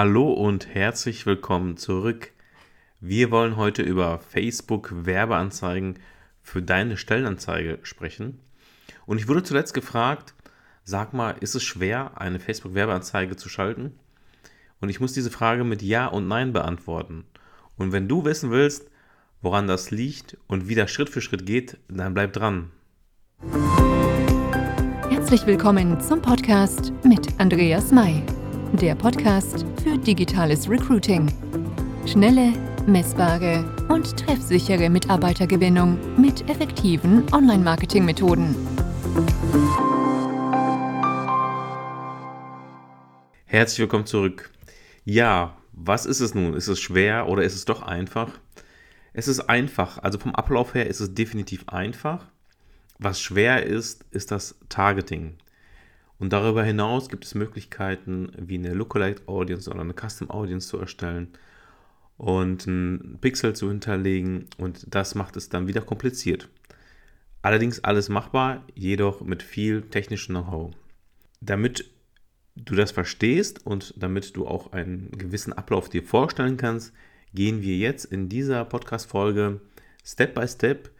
Hallo und herzlich willkommen zurück. Wir wollen heute über Facebook Werbeanzeigen für deine Stellenanzeige sprechen. Und ich wurde zuletzt gefragt, sag mal, ist es schwer, eine Facebook Werbeanzeige zu schalten? Und ich muss diese Frage mit Ja und Nein beantworten. Und wenn du wissen willst, woran das liegt und wie das Schritt für Schritt geht, dann bleib dran. Herzlich willkommen zum Podcast mit Andreas May, der Podcast für digitales Recruiting. Schnelle, messbare und treffsichere Mitarbeitergewinnung mit effektiven Online-Marketing-Methoden. Herzlich willkommen zurück. Ja, was ist es nun? Ist es schwer oder ist es doch einfach? Es ist einfach. Also vom Ablauf her ist es definitiv einfach. Was schwer ist, ist das Targeting. Und darüber hinaus gibt es Möglichkeiten, wie eine Lookalike Audience oder eine Custom Audience zu erstellen und einen Pixel zu hinterlegen. Und das macht es dann wieder kompliziert. Allerdings alles machbar, jedoch mit viel technischem Know-how. Damit du das verstehst und damit du auch einen gewissen Ablauf dir vorstellen kannst, gehen wir jetzt in dieser Podcast-Folge Step by Step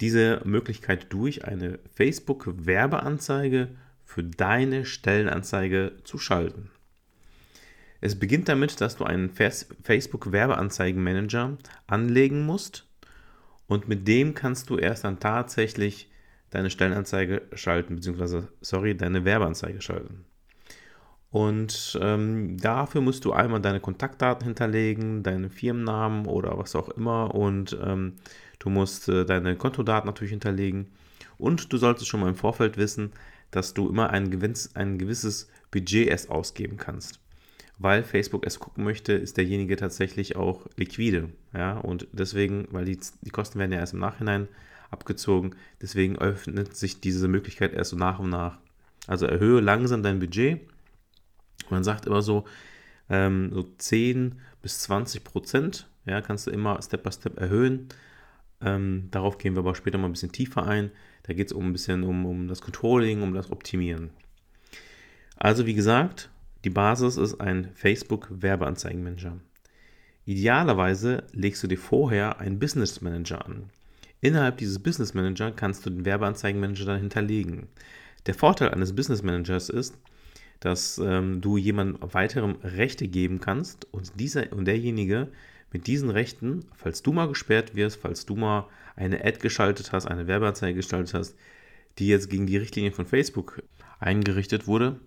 diese Möglichkeit durch, eine Facebook-Werbeanzeige für deine Stellenanzeige zu schalten. Es beginnt damit, dass du einen Facebook-Werbeanzeigenmanager anlegen musst und mit dem kannst du erst dann tatsächlich deine Stellenanzeige schalten, beziehungsweise, sorry, deine Werbeanzeige schalten. Und ähm, dafür musst du einmal deine Kontaktdaten hinterlegen, deinen Firmennamen oder was auch immer. Und ähm, du musst äh, deine Kontodaten natürlich hinterlegen. Und du solltest schon mal im Vorfeld wissen, dass du immer ein, gewiss, ein gewisses Budget erst ausgeben kannst. Weil Facebook es gucken möchte, ist derjenige tatsächlich auch liquide. Ja? Und deswegen, weil die, die Kosten werden ja erst im Nachhinein abgezogen, deswegen öffnet sich diese Möglichkeit erst so nach und nach. Also erhöhe langsam dein Budget man sagt immer so, ähm, so 10 bis 20 Prozent, ja, kannst du immer Step by Step erhöhen. Ähm, darauf gehen wir aber später mal ein bisschen tiefer ein. Da geht es um ein bisschen um, um das Controlling, um das Optimieren. Also wie gesagt, die Basis ist ein Facebook-Werbeanzeigenmanager. Idealerweise legst du dir vorher einen Business Manager an. Innerhalb dieses Business Manager kannst du den Werbeanzeigenmanager dann hinterlegen. Der Vorteil eines Business Managers ist, dass ähm, du jemandem weiterem Rechte geben kannst und dieser und derjenige mit diesen Rechten, falls du mal gesperrt wirst, falls du mal eine Ad geschaltet hast, eine Werbeanzeige gestaltet hast, die jetzt gegen die Richtlinien von Facebook eingerichtet wurde,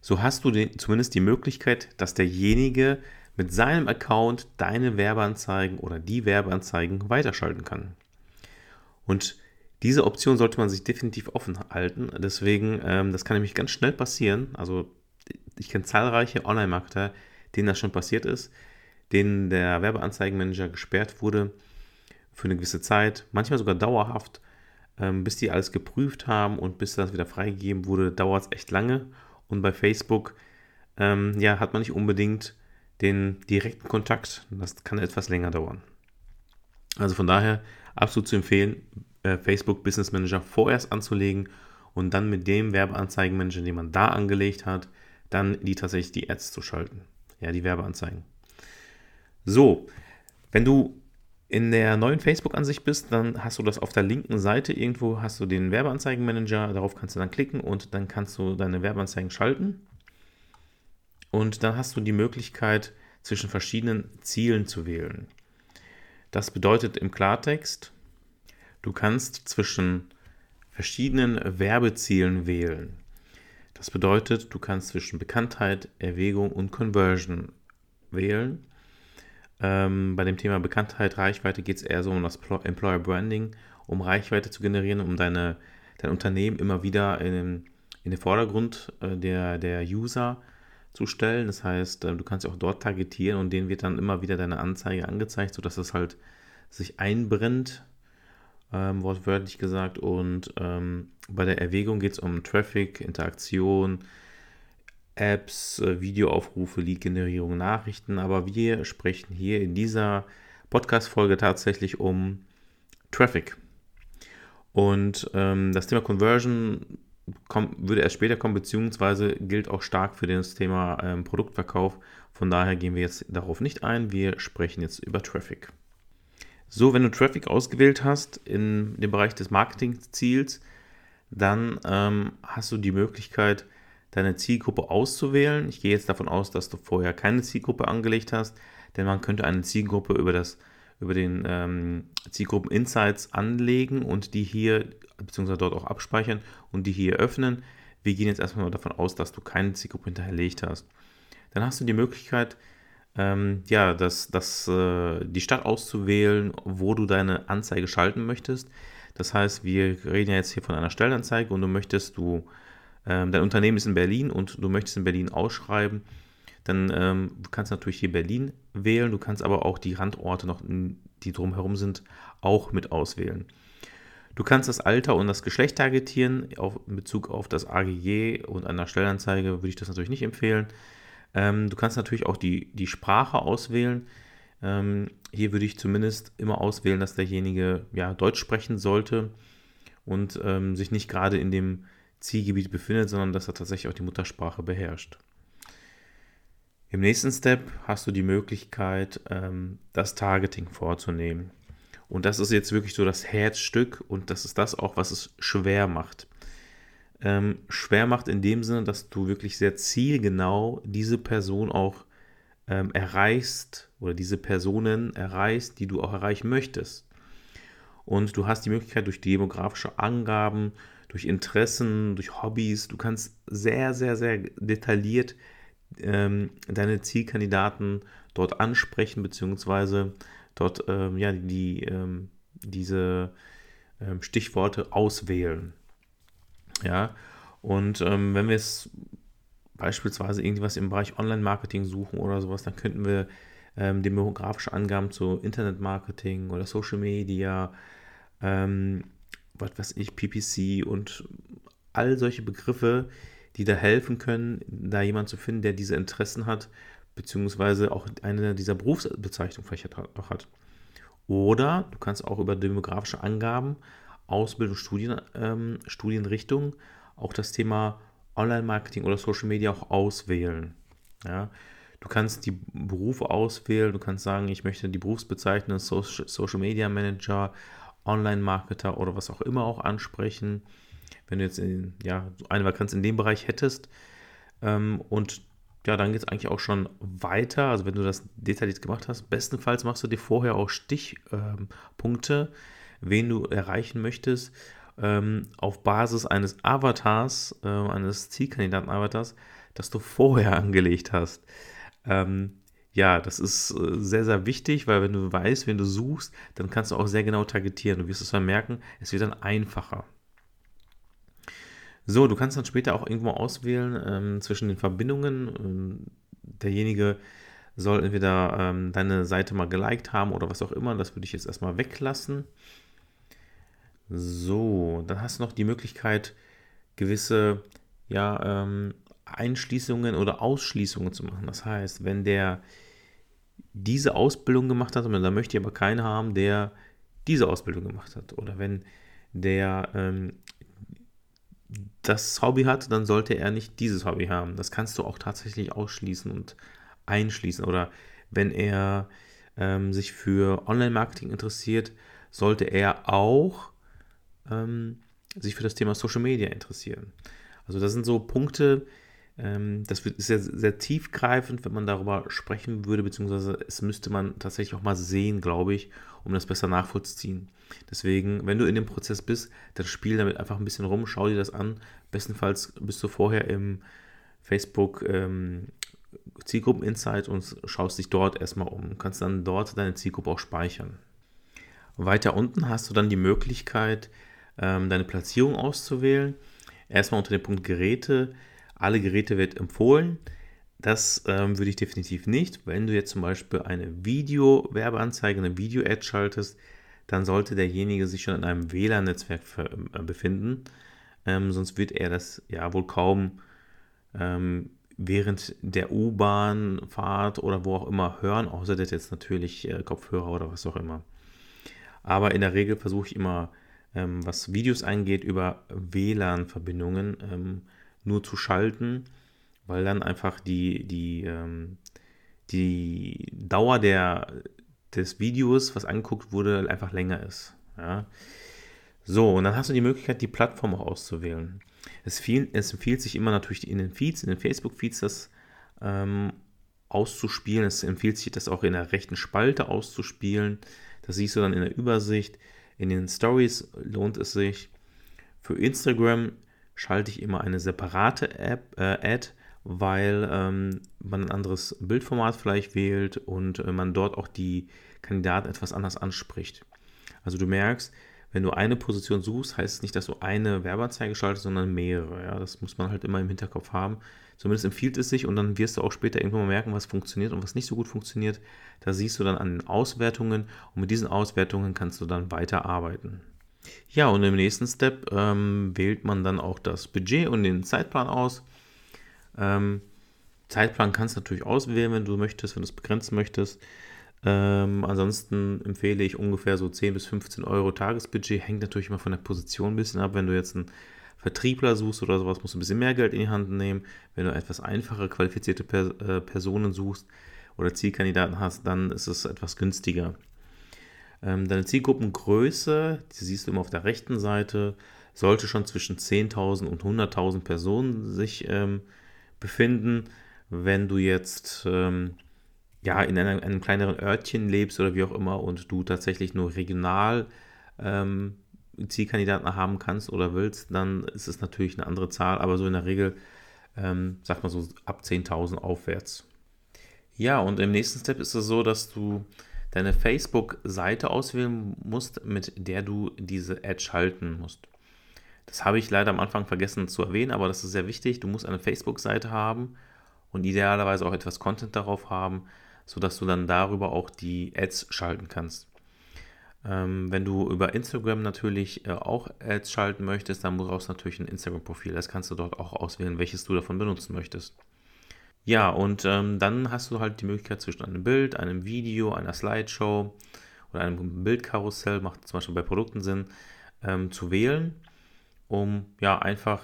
so hast du den, zumindest die Möglichkeit, dass derjenige mit seinem Account deine Werbeanzeigen oder die Werbeanzeigen weiterschalten kann. Und diese Option sollte man sich definitiv offen halten. Deswegen, ähm, das kann nämlich ganz schnell passieren. Also ich kenne zahlreiche Online-Marketer, denen das schon passiert ist, denen der Werbeanzeigenmanager gesperrt wurde für eine gewisse Zeit, manchmal sogar dauerhaft, ähm, bis die alles geprüft haben und bis das wieder freigegeben wurde, dauert es echt lange. Und bei Facebook ähm, ja, hat man nicht unbedingt den direkten Kontakt. Das kann etwas länger dauern. Also von daher absolut zu empfehlen, äh, Facebook Business Manager vorerst anzulegen und dann mit dem Werbeanzeigenmanager, den man da angelegt hat, dann die tatsächlich die Ads zu schalten. Ja, die Werbeanzeigen. So, wenn du in der neuen Facebook-Ansicht bist, dann hast du das auf der linken Seite irgendwo, hast du den Werbeanzeigenmanager, darauf kannst du dann klicken und dann kannst du deine Werbeanzeigen schalten. Und dann hast du die Möglichkeit, zwischen verschiedenen Zielen zu wählen. Das bedeutet im Klartext, Du kannst zwischen verschiedenen Werbezielen wählen. Das bedeutet, du kannst zwischen Bekanntheit, Erwägung und Conversion wählen. Ähm, bei dem Thema Bekanntheit, Reichweite geht es eher so um das Employer Branding, um Reichweite zu generieren, um deine, dein Unternehmen immer wieder in, in den Vordergrund äh, der, der User zu stellen. Das heißt, äh, du kannst auch dort targetieren und denen wird dann immer wieder deine Anzeige angezeigt, sodass es halt sich einbrennt ähm, wortwörtlich gesagt. Und ähm, bei der Erwägung geht es um Traffic, Interaktion, Apps, äh, Videoaufrufe, Lead-Generierung, Nachrichten. Aber wir sprechen hier in dieser Podcast-Folge tatsächlich um Traffic. Und ähm, das Thema Conversion kommt, würde erst später kommen, beziehungsweise gilt auch stark für das Thema ähm, Produktverkauf. Von daher gehen wir jetzt darauf nicht ein. Wir sprechen jetzt über Traffic. So, wenn du Traffic ausgewählt hast in dem Bereich des Marketingziels, dann ähm, hast du die Möglichkeit, deine Zielgruppe auszuwählen. Ich gehe jetzt davon aus, dass du vorher keine Zielgruppe angelegt hast, denn man könnte eine Zielgruppe über, das, über den ähm, Zielgruppen Insights anlegen und die hier, beziehungsweise dort auch abspeichern und die hier öffnen. Wir gehen jetzt erstmal davon aus, dass du keine Zielgruppe hinterlegt hast. Dann hast du die Möglichkeit, ähm, ja, das, das, äh, die Stadt auszuwählen, wo du deine Anzeige schalten möchtest. Das heißt, wir reden ja jetzt hier von einer Stellenanzeige und du möchtest, du, ähm, dein Unternehmen ist in Berlin und du möchtest in Berlin ausschreiben, dann ähm, du natürlich hier Berlin wählen, du kannst aber auch die Randorte noch, die drumherum sind, auch mit auswählen. Du kannst das Alter und das Geschlecht targetieren. Auf, in Bezug auf das AGG und einer Stellenanzeige würde ich das natürlich nicht empfehlen. Ähm, du kannst natürlich auch die, die Sprache auswählen. Ähm, hier würde ich zumindest immer auswählen, dass derjenige ja, Deutsch sprechen sollte und ähm, sich nicht gerade in dem Zielgebiet befindet, sondern dass er tatsächlich auch die Muttersprache beherrscht. Im nächsten Step hast du die Möglichkeit, ähm, das Targeting vorzunehmen. Und das ist jetzt wirklich so das Herzstück und das ist das auch, was es schwer macht ähm, schwer macht in dem Sinne, dass du wirklich sehr zielgenau diese Person auch ähm, erreichst oder diese Personen erreichst, die du auch erreichen möchtest. Und du hast die Möglichkeit durch demografische Angaben, durch Interessen, durch Hobbys, du kannst sehr, sehr, sehr detailliert ähm, deine Zielkandidaten dort ansprechen, beziehungsweise dort ähm, ja, die, ähm, diese ähm, Stichworte auswählen. Ja, und ähm, wenn wir es beispielsweise irgendwas im Bereich Online-Marketing suchen oder sowas, dann könnten wir ähm, demografische Angaben zu Internet-Marketing oder Social Media, ähm, was weiß ich, PPC und all solche Begriffe, die da helfen können, da jemand zu finden, der diese Interessen hat, beziehungsweise auch eine dieser Berufsbezeichnungen vielleicht auch hat. Oder du kannst auch über demografische Angaben Ausbildung, Studien, ähm, Studienrichtung auch das Thema Online-Marketing oder Social Media auch auswählen. Ja? Du kannst die Berufe auswählen, du kannst sagen, ich möchte die Berufsbezeichnung Social Media Manager, Online-Marketer oder was auch immer auch ansprechen. Wenn du jetzt in, ja, eine Vakanz in dem Bereich hättest. Ähm, und ja, dann geht es eigentlich auch schon weiter. Also wenn du das detailliert gemacht hast, bestenfalls machst du dir vorher auch Stichpunkte. Ähm, wen du erreichen möchtest, ähm, auf Basis eines Avatars, äh, eines Zielkandidaten-Avatars, das du vorher angelegt hast. Ja, das ist äh, sehr, sehr wichtig, weil wenn du weißt, wen du suchst, dann kannst du auch sehr genau targetieren. Du wirst es dann merken, es wird dann einfacher. So, du kannst dann später auch irgendwo auswählen ähm, zwischen den Verbindungen. Ähm, derjenige soll entweder ähm, deine Seite mal geliked haben oder was auch immer. Das würde ich jetzt erstmal weglassen. So, dann hast du noch die Möglichkeit, gewisse ja, ähm, Einschließungen oder Ausschließungen zu machen. Das heißt, wenn der diese Ausbildung gemacht hat, dann möchte ich aber keinen haben, der diese Ausbildung gemacht hat. Oder wenn der ähm, das Hobby hat, dann sollte er nicht dieses Hobby haben. Das kannst du auch tatsächlich ausschließen und einschließen. Oder wenn er ähm, sich für Online-Marketing interessiert, sollte er auch ähm, sich für das Thema Social Media interessieren. Also das sind so Punkte, ähm, das ist sehr, sehr tiefgreifend, wenn man darüber sprechen würde, beziehungsweise es müsste man tatsächlich auch mal sehen, glaube ich, um das besser nachvollziehen. Deswegen, wenn du in dem Prozess bist, dann spiel damit einfach ein bisschen rum, schau dir das an. Bestenfalls bist du vorher im Facebook ähm, Zielgruppen Insight und schaust dich dort erstmal um. Du kannst dann dort deine Zielgruppe auch speichern. Weiter unten hast du dann die Möglichkeit, ähm, deine Platzierung auszuwählen. Erstmal unter dem Punkt Geräte. Alle Geräte wird empfohlen. Das ähm, würde ich definitiv nicht. Wenn du jetzt zum Beispiel eine Video-Werbeanzeige, eine Video-Ad schaltest, dann sollte derjenige sich schon in einem WLAN-Netzwerk äh, befinden. Ähm, sonst wird er das ja wohl kaum ähm, während der U-Bahn-Fahrt oder wo auch immer hören, außer das jetzt natürlich äh, Kopfhörer oder was auch immer. Aber in der Regel versuche ich immer ähm, was Videos eingeht, über WLAN-Verbindungen ähm, nur zu schalten, weil dann einfach die, die, ähm, die Dauer der, des Videos, was angeguckt wurde, einfach länger ist. Ja. So, und dann hast du die Möglichkeit, die Plattform auch auszuwählen. Es, viel, es empfiehlt sich immer natürlich in den Feeds, in den Facebook-Feeds das ähm, auszuspielen. Es empfiehlt sich das auch in der rechten Spalte auszuspielen. Das siehst du dann in der Übersicht. In den Stories lohnt es sich. Für Instagram schalte ich immer eine separate App, äh, Ad, weil ähm, man ein anderes Bildformat vielleicht wählt und äh, man dort auch die Kandidaten etwas anders anspricht. Also du merkst, wenn du eine Position suchst, heißt es nicht, dass du eine Werbeanzeige schaltest, sondern mehrere. Ja? Das muss man halt immer im Hinterkopf haben. Zumindest empfiehlt es sich und dann wirst du auch später irgendwann mal merken, was funktioniert und was nicht so gut funktioniert. Da siehst du dann an den Auswertungen und mit diesen Auswertungen kannst du dann weiterarbeiten. Ja, und im nächsten Step ähm, wählt man dann auch das Budget und den Zeitplan aus. Ähm, Zeitplan kannst du natürlich auswählen, wenn du möchtest, wenn du es begrenzen möchtest. Ähm, ansonsten empfehle ich ungefähr so 10 bis 15 Euro Tagesbudget. Hängt natürlich immer von der Position ein bisschen ab. Wenn du jetzt einen Vertriebler suchst oder sowas, musst du ein bisschen mehr Geld in die Hand nehmen. Wenn du etwas einfache, qualifizierte per äh, Personen suchst oder Zielkandidaten hast, dann ist es etwas günstiger. Ähm, deine Zielgruppengröße, die siehst du immer auf der rechten Seite, sollte schon zwischen 10.000 und 100.000 Personen sich ähm, befinden. Wenn du jetzt ähm, ja, in einem, einem, kleineren Örtchen lebst oder wie auch immer und du tatsächlich nur regional ähm, Zielkandidaten haben kannst oder willst, dann ist es natürlich eine andere Zahl, aber so in der Regel, ähm, sag mal so ab 10.000 aufwärts. Ja, und im nächsten Step ist es so, dass du deine Facebook-Seite auswählen musst, mit der du diese Ad schalten musst. Das habe ich leider am Anfang vergessen zu erwähnen, aber das ist sehr wichtig. Du musst eine Facebook-Seite haben und idealerweise auch etwas Content darauf haben, sodass du dann darüber auch die Ads schalten kannst. Ähm, wenn du über Instagram natürlich äh, auch Ads schalten möchtest, dann brauchst du natürlich ein Instagram-Profil. Das kannst du dort auch auswählen, welches du davon benutzen möchtest. Ja, und ähm, dann hast du halt die Möglichkeit zwischen einem Bild, einem Video, einer Slideshow oder einem Bildkarussell, macht zum Beispiel bei Produkten Sinn, ähm, zu wählen, um ja einfach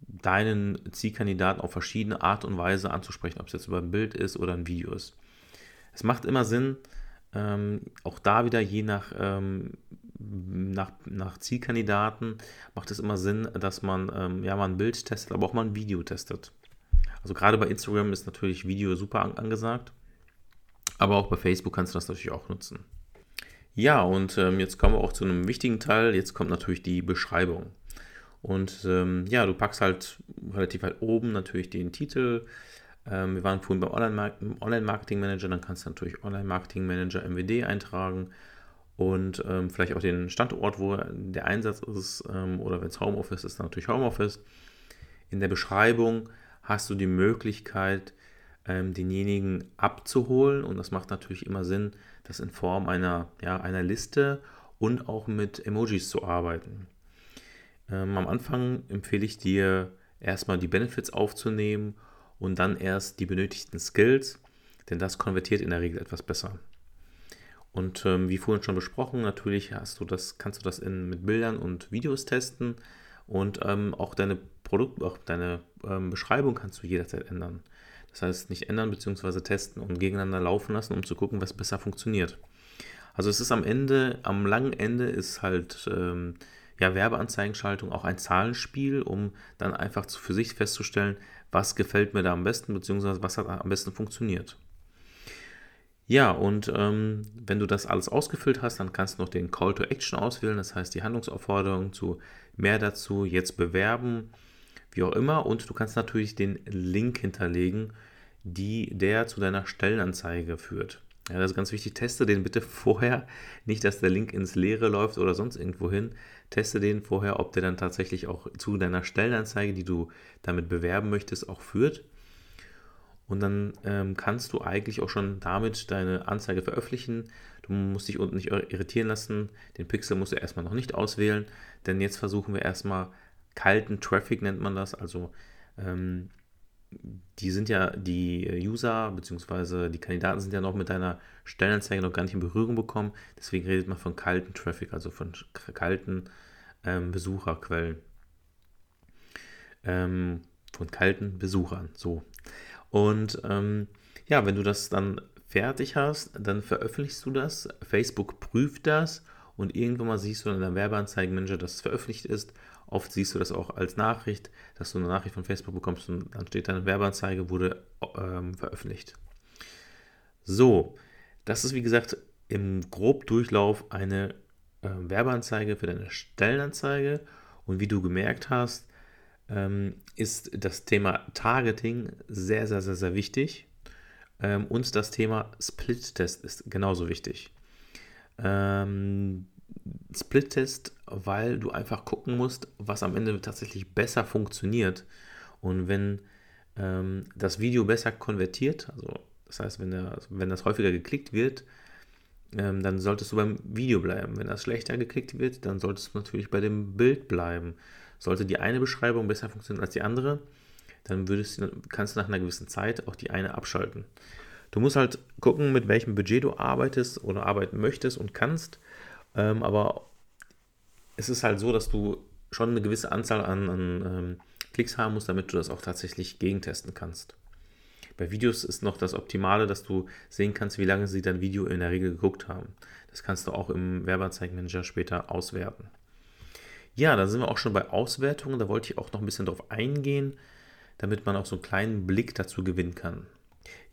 deinen Zielkandidaten auf verschiedene Art und Weise anzusprechen, ob es jetzt über ein Bild ist oder ein Video ist. Es macht immer Sinn, ähm, auch da wieder je nach, ähm, nach, nach Zielkandidaten macht es immer Sinn, dass man ähm, ja mal ein Bild testet, aber auch mal ein Video testet. Also gerade bei Instagram ist natürlich Video super an, angesagt, aber auch bei Facebook kannst du das natürlich auch nutzen. Ja, und ähm, jetzt kommen wir auch zu einem wichtigen Teil. Jetzt kommt natürlich die Beschreibung. Und ähm, ja, du packst halt relativ weit oben natürlich den Titel, ähm, wir waren vorhin beim Online-Marketing-Manager, dann kannst du natürlich Online-Marketing-Manager MWD eintragen und ähm, vielleicht auch den Standort, wo der Einsatz ist ähm, oder wenn es Homeoffice ist, dann natürlich Homeoffice. In der Beschreibung hast du die Möglichkeit, ähm, denjenigen abzuholen und das macht natürlich immer Sinn, das in Form einer, ja, einer Liste und auch mit Emojis zu arbeiten. Ähm, am Anfang empfehle ich dir erstmal die Benefits aufzunehmen und dann erst die benötigten Skills, denn das konvertiert in der Regel etwas besser. Und ähm, wie vorhin schon besprochen, natürlich hast du das, kannst du das in, mit Bildern und Videos testen und ähm, auch deine Produkt, auch deine ähm, Beschreibung kannst du jederzeit ändern. Das heißt, nicht ändern bzw. testen und gegeneinander laufen lassen, um zu gucken, was besser funktioniert. Also es ist am Ende, am langen Ende ist halt ähm, ja, Werbeanzeigenschaltung auch ein Zahlenspiel, um dann einfach für sich festzustellen, was gefällt mir da am besten, beziehungsweise was hat am besten funktioniert. Ja, und ähm, wenn du das alles ausgefüllt hast, dann kannst du noch den Call to Action auswählen, das heißt die Handlungsaufforderung zu mehr dazu, jetzt bewerben, wie auch immer. Und du kannst natürlich den Link hinterlegen, die, der zu deiner Stellenanzeige führt. Ja, das ist ganz wichtig. Teste den bitte vorher. Nicht, dass der Link ins Leere läuft oder sonst irgendwo hin. Teste den vorher, ob der dann tatsächlich auch zu deiner Stellenanzeige, die du damit bewerben möchtest, auch führt. Und dann ähm, kannst du eigentlich auch schon damit deine Anzeige veröffentlichen. Du musst dich unten nicht irritieren lassen. Den Pixel musst du erstmal noch nicht auswählen, denn jetzt versuchen wir erstmal kalten Traffic, nennt man das, also ähm, die sind ja, die User bzw. die Kandidaten sind ja noch mit deiner Stellenanzeige noch gar nicht in Berührung bekommen. Deswegen redet man von kalten Traffic, also von kalten ähm, Besucherquellen. Ähm, von kalten Besuchern, so. Und ähm, ja, wenn du das dann fertig hast, dann veröffentlichst du das. Facebook prüft das und irgendwann mal siehst du in deinem Werbeanzeigenmanager, dass es veröffentlicht ist. Oft siehst du das auch als Nachricht, dass du eine Nachricht von Facebook bekommst und dann steht deine Werbeanzeige wurde ähm, veröffentlicht. So, das ist wie gesagt im Grobdurchlauf eine äh, Werbeanzeige für deine Stellenanzeige. Und wie du gemerkt hast, ähm, ist das Thema Targeting sehr, sehr, sehr, sehr wichtig. Ähm, und das Thema Split-Test ist genauso wichtig. Ähm, Split-Test, weil du einfach gucken musst, was am Ende tatsächlich besser funktioniert. Und wenn ähm, das Video besser konvertiert, also das heißt, wenn, der, wenn das häufiger geklickt wird, ähm, dann solltest du beim Video bleiben. Wenn das schlechter geklickt wird, dann solltest du natürlich bei dem Bild bleiben. Sollte die eine Beschreibung besser funktionieren als die andere, dann würdest, kannst du nach einer gewissen Zeit auch die eine abschalten. Du musst halt gucken, mit welchem Budget du arbeitest oder arbeiten möchtest und kannst. Ähm, aber es ist halt so, dass du schon eine gewisse Anzahl an, an ähm, Klicks haben musst, damit du das auch tatsächlich gegentesten kannst. Bei Videos ist noch das Optimale, dass du sehen kannst, wie lange sie dein Video in der Regel geguckt haben. Das kannst du auch im Werbeanzeigenmanager später auswerten. Ja, da sind wir auch schon bei Auswertungen. Da wollte ich auch noch ein bisschen drauf eingehen, damit man auch so einen kleinen Blick dazu gewinnen kann.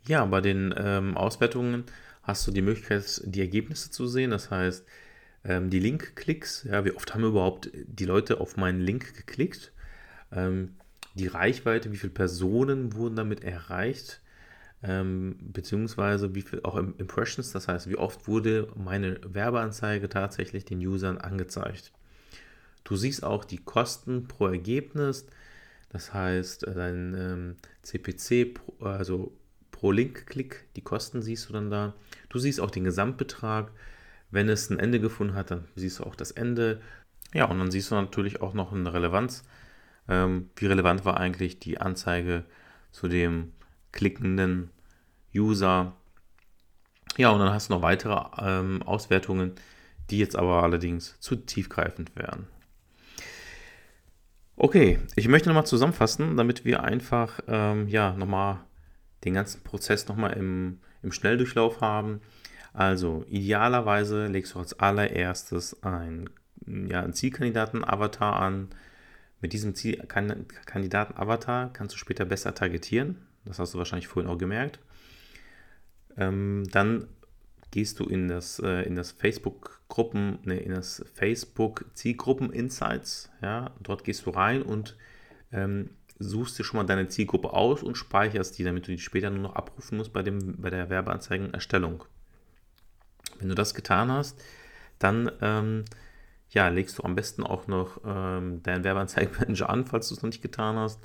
Ja, bei den ähm, Auswertungen hast du die Möglichkeit, die Ergebnisse zu sehen. Das heißt, ähm, die Link-Klicks. Ja, wie oft haben überhaupt die Leute auf meinen Link geklickt? Ähm, die Reichweite, wie viele Personen wurden damit erreicht? Ähm, beziehungsweise wie viel auch Impressions, das heißt, wie oft wurde meine Werbeanzeige tatsächlich den Usern angezeigt. Du siehst auch die Kosten pro Ergebnis, das heißt, dein ähm, CPC, also pro Link-Klick, die Kosten siehst du dann da. Du siehst auch den Gesamtbetrag. Wenn es ein Ende gefunden hat, dann siehst du auch das Ende. Ja, und dann siehst du natürlich auch noch eine Relevanz. Ähm, wie relevant war eigentlich die Anzeige zu dem klickenden User? Ja, und dann hast du noch weitere ähm, Auswertungen, die jetzt aber allerdings zu tiefgreifend wären. Okay, ich möchte nochmal zusammenfassen, damit wir einfach ähm, ja, nochmal den ganzen Prozess nochmal im, im Schnelldurchlauf haben. Also idealerweise legst du als allererstes ein, ja, einen Zielkandidaten-Avatar an. Mit diesem Zielkandidaten-Avatar kannst du später besser targetieren. Das hast du wahrscheinlich vorhin auch gemerkt. Ähm, dann gehst du in das, äh, das Facebook-Gruppen, ne, in das Facebook-Zielgruppen-Insights. Ja, dort gehst du rein und ähm, suchst dir schon mal deine Zielgruppe aus und speicherst die, damit du die später nur noch abrufen musst bei, dem, bei der Werbeanzeigenerstellung. Wenn du das getan hast, dann ähm, ja, legst du am besten auch noch ähm, deinen Werbeanzeigenmanager an, falls du es noch nicht getan hast.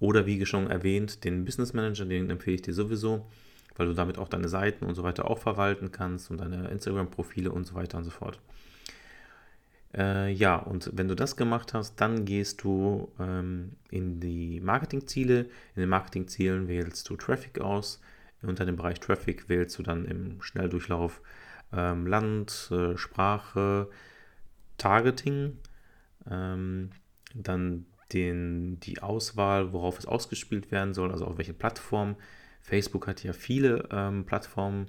Oder wie schon erwähnt, den Business Manager, den empfehle ich dir sowieso weil du damit auch deine Seiten und so weiter auch verwalten kannst und deine Instagram-Profile und so weiter und so fort. Äh, ja, und wenn du das gemacht hast, dann gehst du ähm, in die Marketingziele. In den Marketingzielen wählst du Traffic aus. Unter dem Bereich Traffic wählst du dann im Schnelldurchlauf ähm, Land, äh, Sprache, Targeting, ähm, dann den, die Auswahl, worauf es ausgespielt werden soll, also auf welche Plattform Facebook hat ja viele ähm, Plattformen,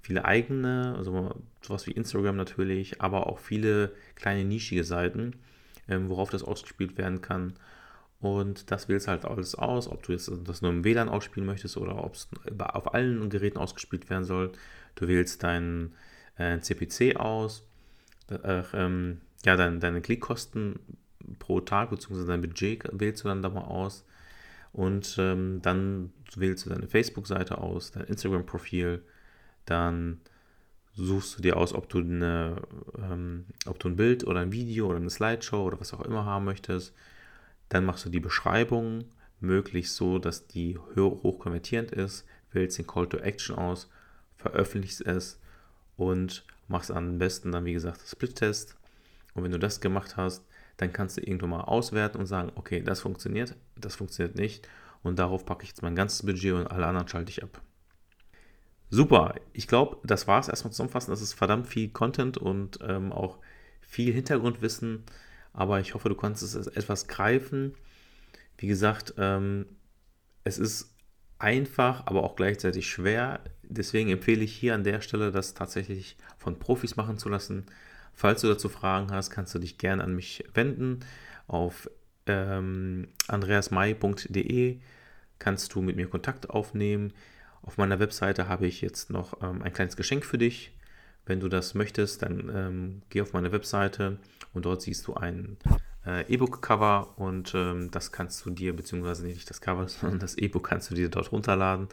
viele eigene, also sowas wie Instagram natürlich, aber auch viele kleine nischige Seiten, ähm, worauf das ausgespielt werden kann. Und das wählst halt alles aus, ob du jetzt das nur im WLAN ausspielen möchtest oder ob es auf allen Geräten ausgespielt werden soll. Du wählst deinen äh, CPC aus, äh, ähm, ja, dein, deine Klickkosten pro Tag bzw. dein Budget wählst du dann da mal aus. Und ähm, dann wählst du deine Facebook-Seite aus, dein Instagram-Profil, dann suchst du dir aus, ob du, eine, ähm, ob du ein Bild oder ein Video oder eine Slideshow oder was auch immer haben möchtest. Dann machst du die Beschreibung möglichst so, dass die hoch konvertierend ist, wählst den Call to Action aus, veröffentlichst es und machst am besten dann, wie gesagt, Split-Test. Und wenn du das gemacht hast, dann kannst du irgendwann mal auswerten und sagen, okay, das funktioniert, das funktioniert nicht. und darauf packe ich jetzt mein ganzes Budget und alle anderen schalte ich ab. Super, ich glaube, das war es erstmal zusammenfassend. Das ist verdammt viel Content und ähm, auch viel Hintergrundwissen, aber ich hoffe, du kannst es etwas greifen. Wie gesagt, ähm, es ist einfach, aber auch gleichzeitig schwer. Deswegen empfehle ich hier an der Stelle, das tatsächlich von Profis machen zu lassen. Falls du dazu Fragen hast, kannst du dich gerne an mich wenden. Auf ähm, andreasmai.de kannst du mit mir Kontakt aufnehmen. Auf meiner Webseite habe ich jetzt noch ähm, ein kleines Geschenk für dich. Wenn du das möchtest, dann ähm, geh auf meine Webseite und dort siehst du ein äh, E-Book-Cover und ähm, das kannst du dir, beziehungsweise nicht das Cover, sondern das E-Book kannst du dir dort runterladen.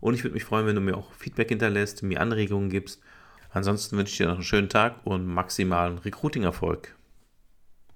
Und ich würde mich freuen, wenn du mir auch Feedback hinterlässt, mir Anregungen gibst. Ansonsten wünsche ich dir noch einen schönen Tag und maximalen Recruiting-Erfolg.